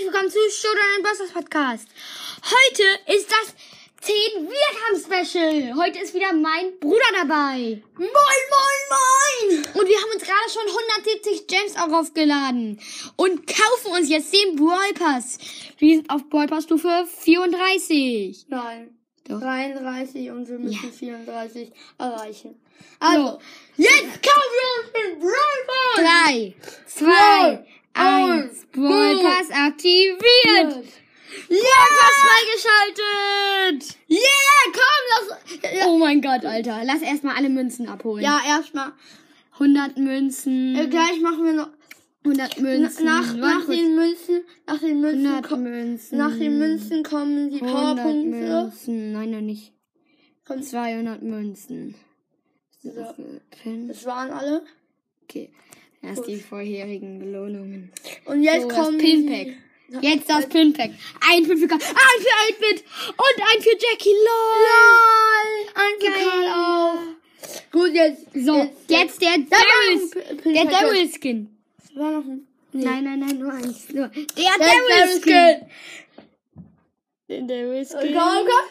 herzlich willkommen zu Showdown Busters Podcast. Heute ist das 10 Wiederkampf-Special. Heute ist wieder mein Bruder dabei. Moin, moin, moin! Und wir haben uns gerade schon 170 Gems auch aufgeladen. Und kaufen uns jetzt den Brawl Pass. Wir sind auf Brawl Pass Stufe 34. Nein. Doch. 33 und wir müssen Ja. 34 erreichen. Also, So. jetzt kaufen wir uns den Brawl Pass! 3, 2, Drei, 1. Brawl eins, Pass aktiviert. Ja! Freigeschaltet. Yeah, komm, lass... Oh mein Gott, Alter. Lass erstmal alle Münzen abholen. ja erstmal. 100 Münzen. Äh, gleich machen wir noch... 100 Na, Münzen. nach, nach den Münzen, nach den Münzen, 100 ko- Münzen. nach den Münzen kommen die 100 Powerpunkte. Münzen. Nein, noch nicht. Kommt, 200 Münzen. So. Das waren alle. Okay. Erst die vorherigen Belohnungen. Und jetzt So, das kommen Pinpack. die- Jetzt das Pinpack. Ein für Karl, ein für 8-Bit und ein für Jackie LOL. LOL! Ein für. Karl auch. Gut, jetzt. So, jetzt der Da war Daryl. Der Pinpack. Daryl Skin. War noch ein. Nee. Nein, nein, nein, nur eins. Nur. Der Der Daryl Daryl Skin. Der Daryl Skin. komm.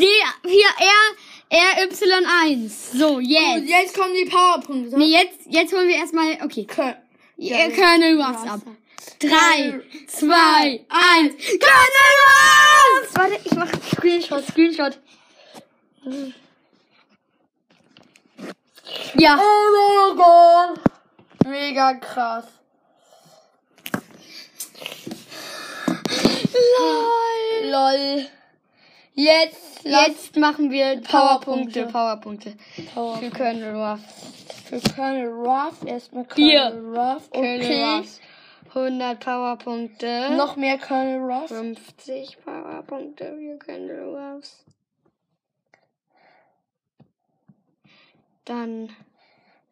Der, hier, R, RY1. So, Gut, jetzt. jetzt kommen die Powerpunkte. Nee, jetzt, jetzt holen wir erstmal, okay. Kö- Colonel Ruffs ab. Drei, zwei, eins. Colonel Ruffs! Warte, ich mach Screenshot, Screenshot. Ja. Oh mein Gott. Mega krass. Lol. Lol. Jetzt, Jetzt machen wir Powerpunkte, Powerpunkte. Powerpunkte. Für Colonel Ruff. Für Colonel Ruff erstmal. Colonel Ruff. Colonel Okay. Ruffs. 100 Powerpunkte. Noch mehr Colonel Ruff. 50 Powerpunkte für Colonel Ruffs. Dann.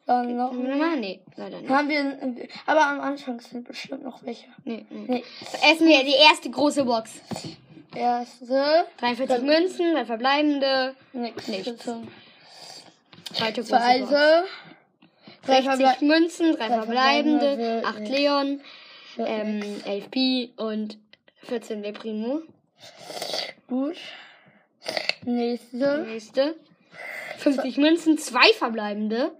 Dann noch mehr. nee, leider nicht. Haben wir, aber am Anfang sind bestimmt noch welche. Nee, nee. Nee. Essen wir die erste große Box. Erste. 43 Münzen, drei verbleibende. Nix. Nichts. Zweite. Zweite. Drei 60 Verble Münzen, drei drei verbleibende, verbleibende, 8 nix. Leon, ähm, 11 Pi und 14 Le Primo. Gut. Nächste. Nächste. 50 Münzen, zwei verbleibende,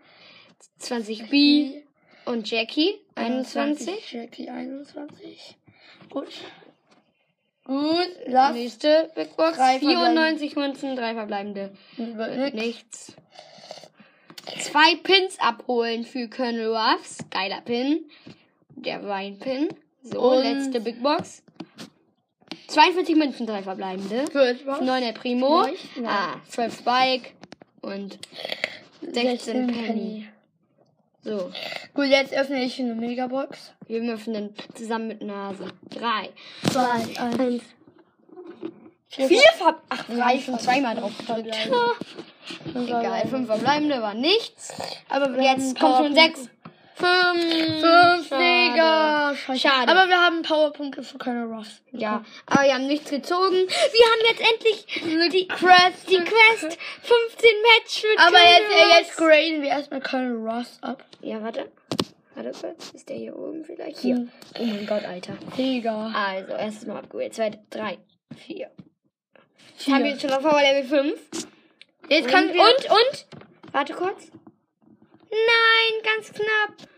20 B und Jackie, 21. Jackie 21. Gut. Gut. Lass. Nächste Big Box, Drei 94 Münzen, drei verbleibende, Nix. nichts. Zwei Pins abholen für Colonel Ruffs, geiler Pin. Der Weinpin. So, Und- letzte Big Box. 42 Münzen, drei verbleibende. Gut. Was? 9 der Primo. Ah, 12 Spike. Und 16 Penny. So, Gut, jetzt öffne ich eine Megabox. wir öffnen zusammen mit Nase. 3. Zwei, eins. Vier Ver Ach, drei schon zweimal drauf gedrückt. Egal, fünf verbleibende war nichts. Aber Jetzt kommt schon sechs. Fünf. Fünf, Schade. Digga. Schade. Aber wir haben Powerpunkte für Colonel Ruff. Ja, aber wir haben nichts gezogen. Wir haben jetzt endlich die Quest, die Quest 15 Match mit Aber Colonel jetzt, äh, Ruffs. jetzt graden wir erstmal Colonel Ross ab. Ja, warte. Warte kurz. Ist der hier oben vielleicht? Hier. Hm. Oh mein Gott, Alter. Digga. Also, erstes Mal abgewählt. Zweite, drei, vier. Vier. Haben wir jetzt schon auf Power Level 5. Jetzt Und, können wir... und, und? Warte kurz. Nein, ganz knapp.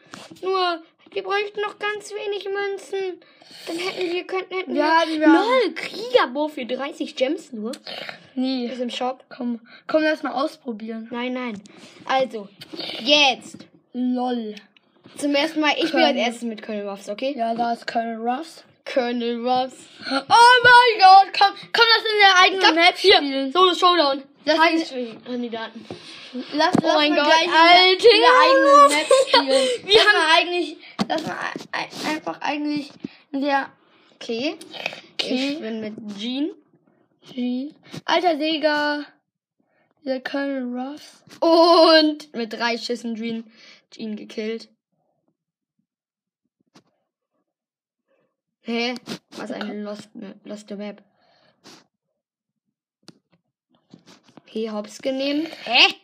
Nur, wir bräuchten noch ganz wenig Münzen. Dann hätten wir, könnten, hätten Ja, wir... wir- Lol, Kriegerbo für 30 Gems nur. Nee. Ist im Shop. Komm, komm, lass mal ausprobieren. Nein, nein. Also, jetzt. Lol. Zum ersten Mal, ich bin als Colonel. erstes mit Colonel Ruffs, okay? Ja, da ist Colonel Ross. Colonel Ruffs. Oh mein Gott, komm, komm, lass in der eigenen Map hier. Solo Showdown. Lass Kandidaten. Lass, lass Oh mein mal Gott, gleich Alter. in der eigenen Map spielen. Wir lass haben- eigentlich, lass mal ein- ein- einfach eigentlich der Okay. Okay. Ich bin mit Jean. G. Alter Digga. Der Colonel Ross. Und mit drei Schüssen Jean, Jean gekillt. Hä? Was eine Lost, Lost Map. Okay, Hops genommen. Hä?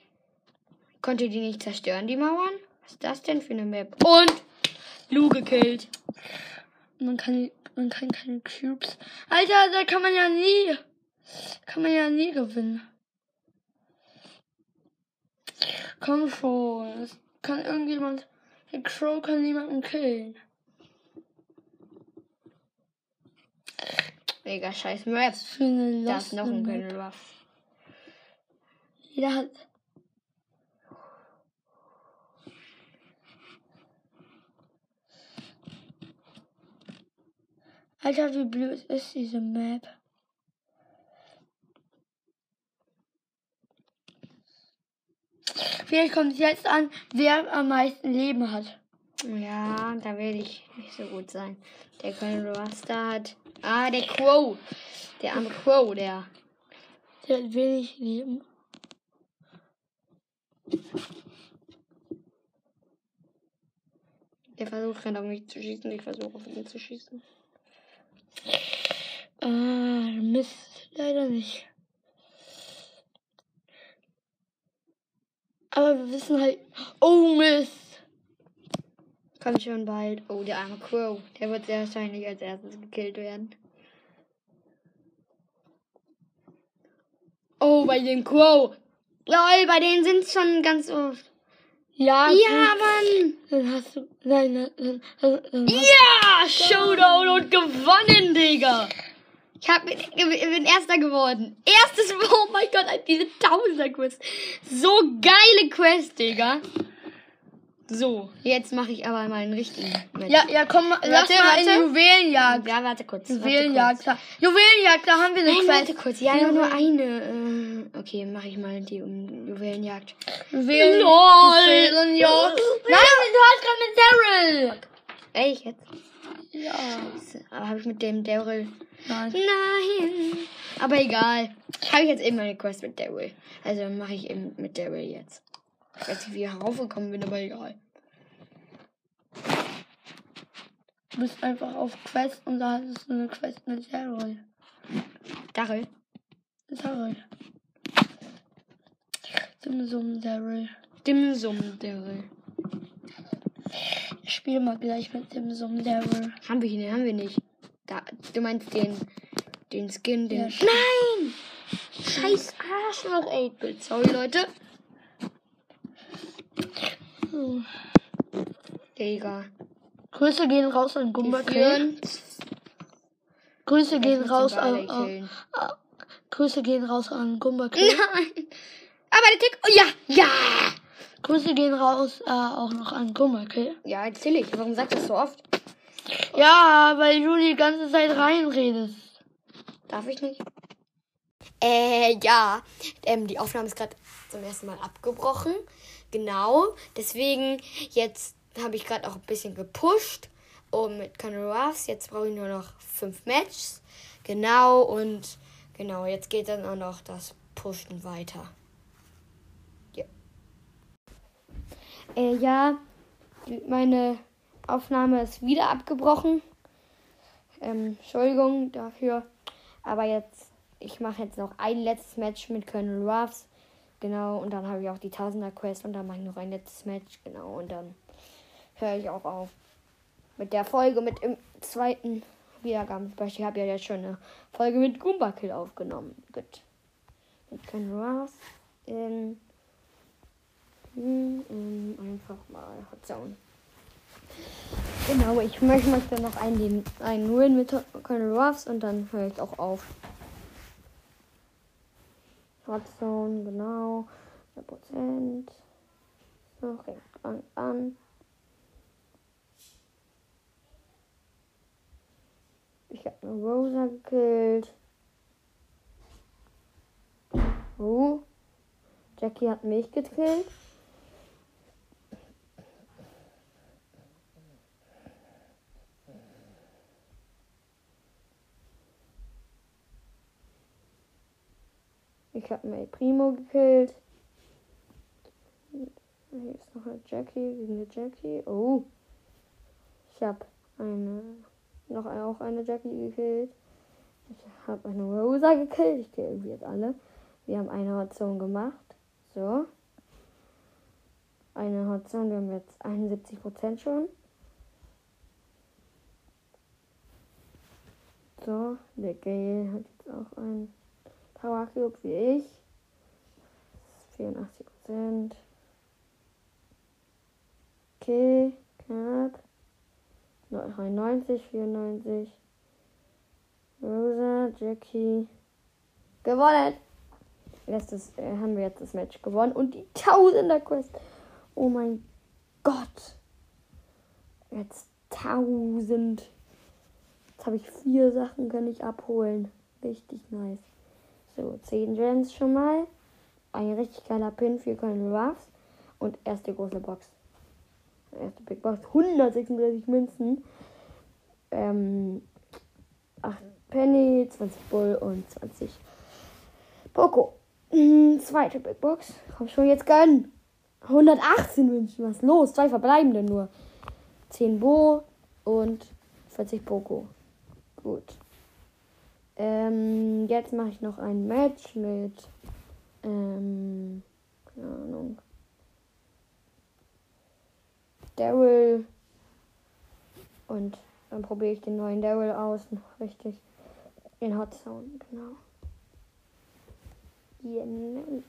Konnte die nicht zerstören, die Mauern? Was ist das denn für eine Map? Und Lu gekillt. Man kann, man kann keine Cubes. Alter, da kann man ja nie, kann man ja nie gewinnen. Komm schon, es kann irgendjemand, der Crow kann niemanden killen. Mega scheiß Map. Für eine Da ist noch ein Map. Jeder hat. Alter, wie blöd ist diese Map? Vielleicht kommt es jetzt an, wer am meisten Leben hat. Ja, da werde ich nicht so gut sein. Der Colonel da hat. Ah, der Crow. Der arme Crow, der. Der hat wenig Leben. Der versucht gerade auf mich zu schießen. Ich versuche auf ihn zu schießen. Ah, Mist, leider nicht. Aber wir wissen halt. Oh Mist! Kommt schon bald. Oh, der arme Crow. Der wird sehr wahrscheinlich als erstes gekillt werden. Oh, bei dem Crow. Lol, bei denen sind es schon ganz oft. Ja, Ja. Mann. Dann hast du. Nein, nein, dann, dann, dann Ja, Showdown und gewonnen, Digga. Ich, hab, ich bin Erster geworden. Erstes, oh mein Gott, diese Tausender-Quest. So geile Quest, Digga. So, jetzt mache ich aber mal einen richtigen Match. Ja, ja, komm, mal, lass mal warte. in Juwelenjagd. Ja, warte kurz. Juwelenjagd, Warte da. Juwelenjagd, da haben wir eine kurz. Nein, Quest. warte kurz. Ja, nur, nur eine. Äh, okay, mache ich mal die um Juwelenjagd. Juwelen, LOL. Juwelenjagd. Nein, du hast gerade mit Daryl. Echt jetzt? Ja. Aber habe ich mit dem Daryl. Nein. Nein. Aber egal. Habe ich jetzt eben meine Quest mit Daryl. Also mache ich eben mit Daryl jetzt. Ich weiß nicht, wie ich raufgekommen bin, aber egal. Du bist einfach auf Quest und da hattest du eine Quest mit Daryl. Daryl? Daryl. Dimsum Daryl. Dimsum Daryl. Ich spiele mal gleich mit Dimsum Daryl. Haben wir ihn? Haben wir nicht. Da, du meinst den, den Skin, den. Ja. Nein! Scheiß Arschloch, 8-Bit. Sorry, Leute. Hm. Digga. Grüße gehen raus an Gumba. Grüße Ich gehen raus an. Grüße gehen raus an Gumba Kill. Nein! Aber der Tick. Oh ja! Ja! Grüße gehen raus äh, auch noch an Gumba Kill. Ja, natürlich. Warum sagst du das so oft? Ja, weil du die ganze Zeit reinredest. Darf ich nicht? Äh, ja. Ähm, die Aufnahme ist gerade zum ersten Mal abgebrochen. Genau. Deswegen, jetzt habe ich gerade auch ein bisschen gepusht. Und mit Conor Ruffs. Jetzt brauche ich nur noch fünf Matches. Genau. Und genau, jetzt geht dann auch noch das Pushen weiter. Ja. Äh, ja. Meine Aufnahme ist wieder abgebrochen. Ähm, Entschuldigung dafür. Aber jetzt, ich mache jetzt noch ein letztes Match mit Colonel Ruffs. Genau, und dann habe ich auch die Tausender Quest und dann mache ich noch ein letztes Match. Genau, und dann höre ich auch auf mit der Folge mit dem zweiten Wiedergabenspecial. Ich habe ja jetzt schon eine Folge mit Goomba Kill aufgenommen. Gut. Mit Colonel Ruffs. In, in, in, einfach mal Hot Zone. Genau, ich möchte, möchte noch einen, einen Win mit Colonel Ruffs und dann höre ich auch auf. Hotzone, genau. 100%. So, fängt an, an. Ich habe eine Rosa gekillt. Oh. Jackie hat mich gekillt. Ich habe May Primo gekillt. Hier ist noch eine Jackie eine Jackie. Oh. Ich habe eine noch auch eine Jackie gekillt. Ich habe eine Rosa gekillt. Ich kill jetzt alle. Wir haben eine Hotzone gemacht. So. Eine Hotzone. Wir haben jetzt 71% schon. So. Der Gale hat jetzt auch einen. Power Cube wie ich. 84 Prozent. Okay, knapp. 93, 94. Rosa, Jackie. Gewonnen! Letztes äh, haben wir jetzt das Match gewonnen. Und die Tausender Quest. Oh mein Gott. Jetzt 1000. Jetzt habe ich vier Sachen, kann ich abholen. Richtig nice. So, 10 Gems schon mal. Ein richtig geiler Pin für Colonel Ruffs. Und erste große Box. Erste Big Box. 136 Münzen. Ähm, 8 Penny, 20 Bull und 20 Poco. Mhm, zweite Big Box. Komm schon, jetzt gönnen. 118 Münzen. Was los? Zwei verbleibende nur. 10 Bo und 40 Poco. Gut. Ähm, jetzt mache ich noch ein Match mit. Ähm, keine Ahnung. Daryl. Und dann probiere ich den neuen Daryl aus. Richtig. In Hot Sound, genau. Genau.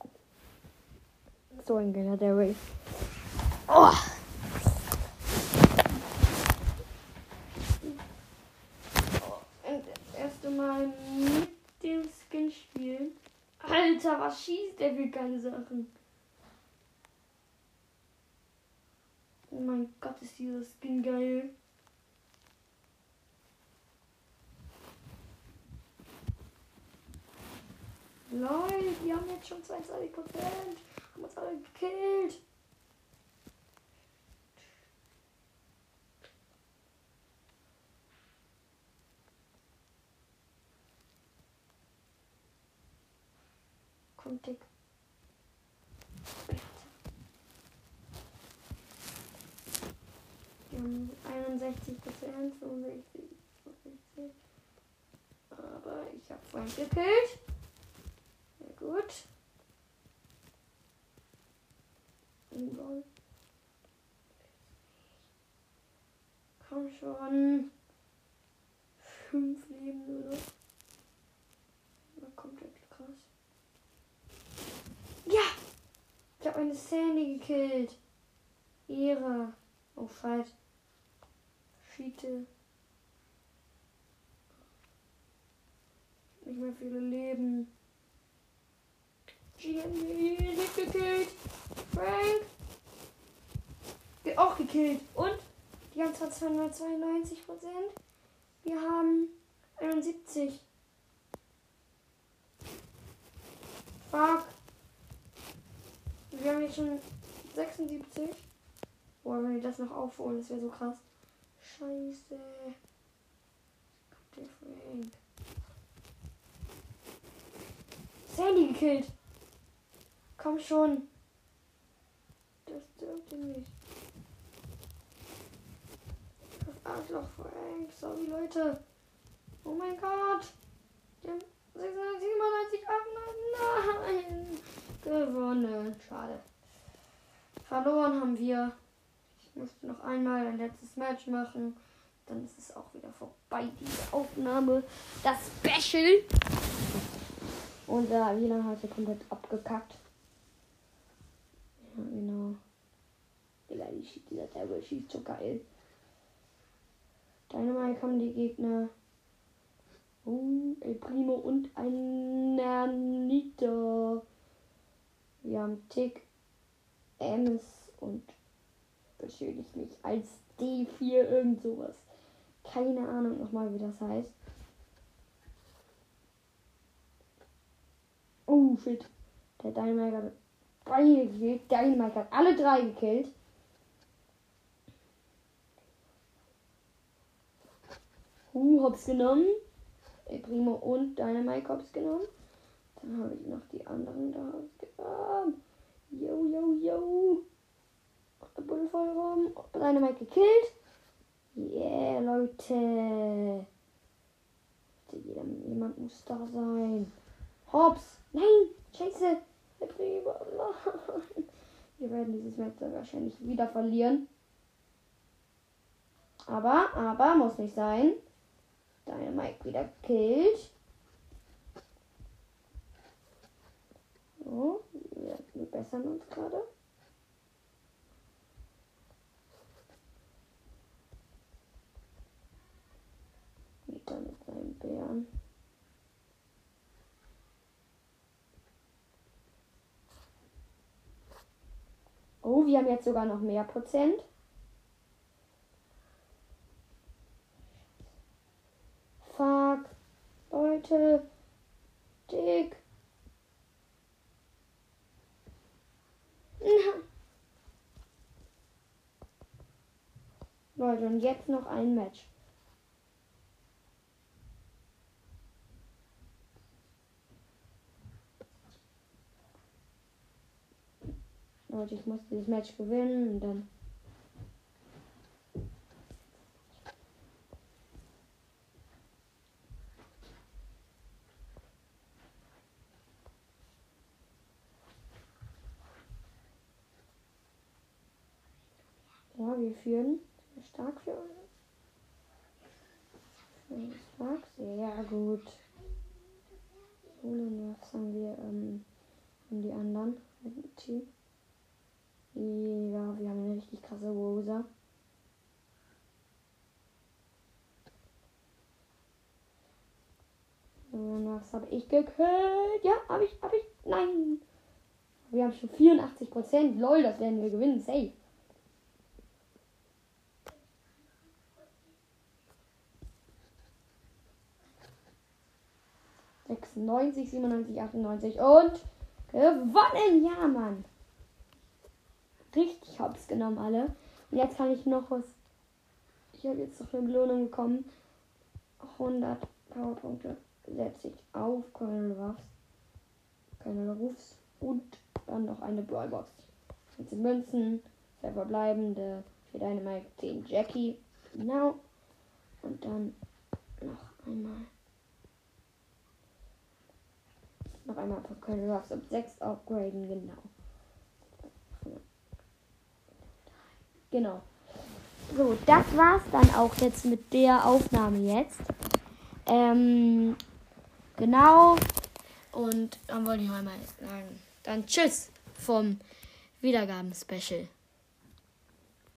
So ein geiler Daryl. Oh! Und das erste Mal mit dem Skin spielen. Alter, was schießt der für geile Sachen? Oh mein Gott, ist dieser Skin geil. Leute, die haben jetzt schon 22 Prozent. Haben uns alle gekillt. Die haben 61 Prozent, 65, 65. Aber ich habe Frank gekillt. Sehr gut. Komm schon. Fünf Leben nur noch. Na, komplett krass. Ja! Ich habe eine Sandy gekillt. Ehre. Oh, falsch. Schiete. Nicht mehr viele Leben. GMD nicht gekillt. Frank. Wird auch gekillt. Und? Die haben zwar 292 Prozent. Wir haben 71. Fuck. Wir haben jetzt schon 76. Boah, wenn wir das noch aufholen, das wäre so krass. Scheiße. Frank. Sandy gekillt. Komm schon. Das dürfte nicht. Das Arschloch Frank. Sorry, Leute. Oh mein Gott. Haben 697 Nein. Gewonnen. Schade. Verloren haben wir. Ich musste noch einmal ein letztes Match machen. Dann ist es auch wieder vorbei, diese Aufnahme. Das Special. Äh, Wiener hat hier komplett abgekackt. Ja, genau. Digga, dieser Devil schießt so geil. Dynamite haben die Gegner. Oh, El Primo und ein Nernito. Wir haben Tick, Ems und beschuldigt mich als D4 irgend sowas. Keine Ahnung nochmal, wie das heißt. Oh shit. Der Dynamite hat beide gekillt. Dynamite hat alle drei gekillt. Uh, hops genommen. Primo und Dynamite hops genommen. Dann habe ich noch die anderen da genommen. Yo, yo, yo. Der Bull voll rum. Dynamite gekillt. Yeah, Leute. Jeder, jemand muss da sein. Hops. Nein. Scheiße. Der. Wir werden dieses Match wahrscheinlich wieder verlieren. Aber, aber, muss nicht sein. Dynamite wieder gekillt. So, wir bessern uns gerade. Wieder mit seinem Bären. Oh, wir haben jetzt sogar noch mehr Prozent. Fuck. Leute. Dick. Leute, und jetzt noch ein Match. Leute, ich muss dieses Match gewinnen und dann. Ja, wir führen. Stark für uns. Stark, sehr gut. So, dann was haben wir ähm, die anderen im Team. Ja, wir haben eine richtig krasse Rosa. Was habe ich gekillt? Ja, habe ich, habe ich. Nein. Wir haben schon 84 Prozent. Lol, das werden wir gewinnen. Safe. Sechsundneunzig, 97, 98 und gewonnen. Ja, Mann richtig hops genommen alle. Und jetzt kann ich noch was. Ich habe jetzt noch eine Belohnung bekommen. 100 Powerpunkte setze ich auf Colonel Ruffs. Colonel Ruffs und dann noch eine Brawlbox. Jetzt sind Münzen, zwei verbleibende für deine Mike 10 Jackie. Genau. Und dann noch einmal. Noch einmal Ruffs um 6 upgraden, genau. Genau. So, das war's dann auch jetzt mit der Aufnahme jetzt. Ähm, genau. Und dann wollte ich mal sagen, dann tschüss vom Wiedergaben-Special.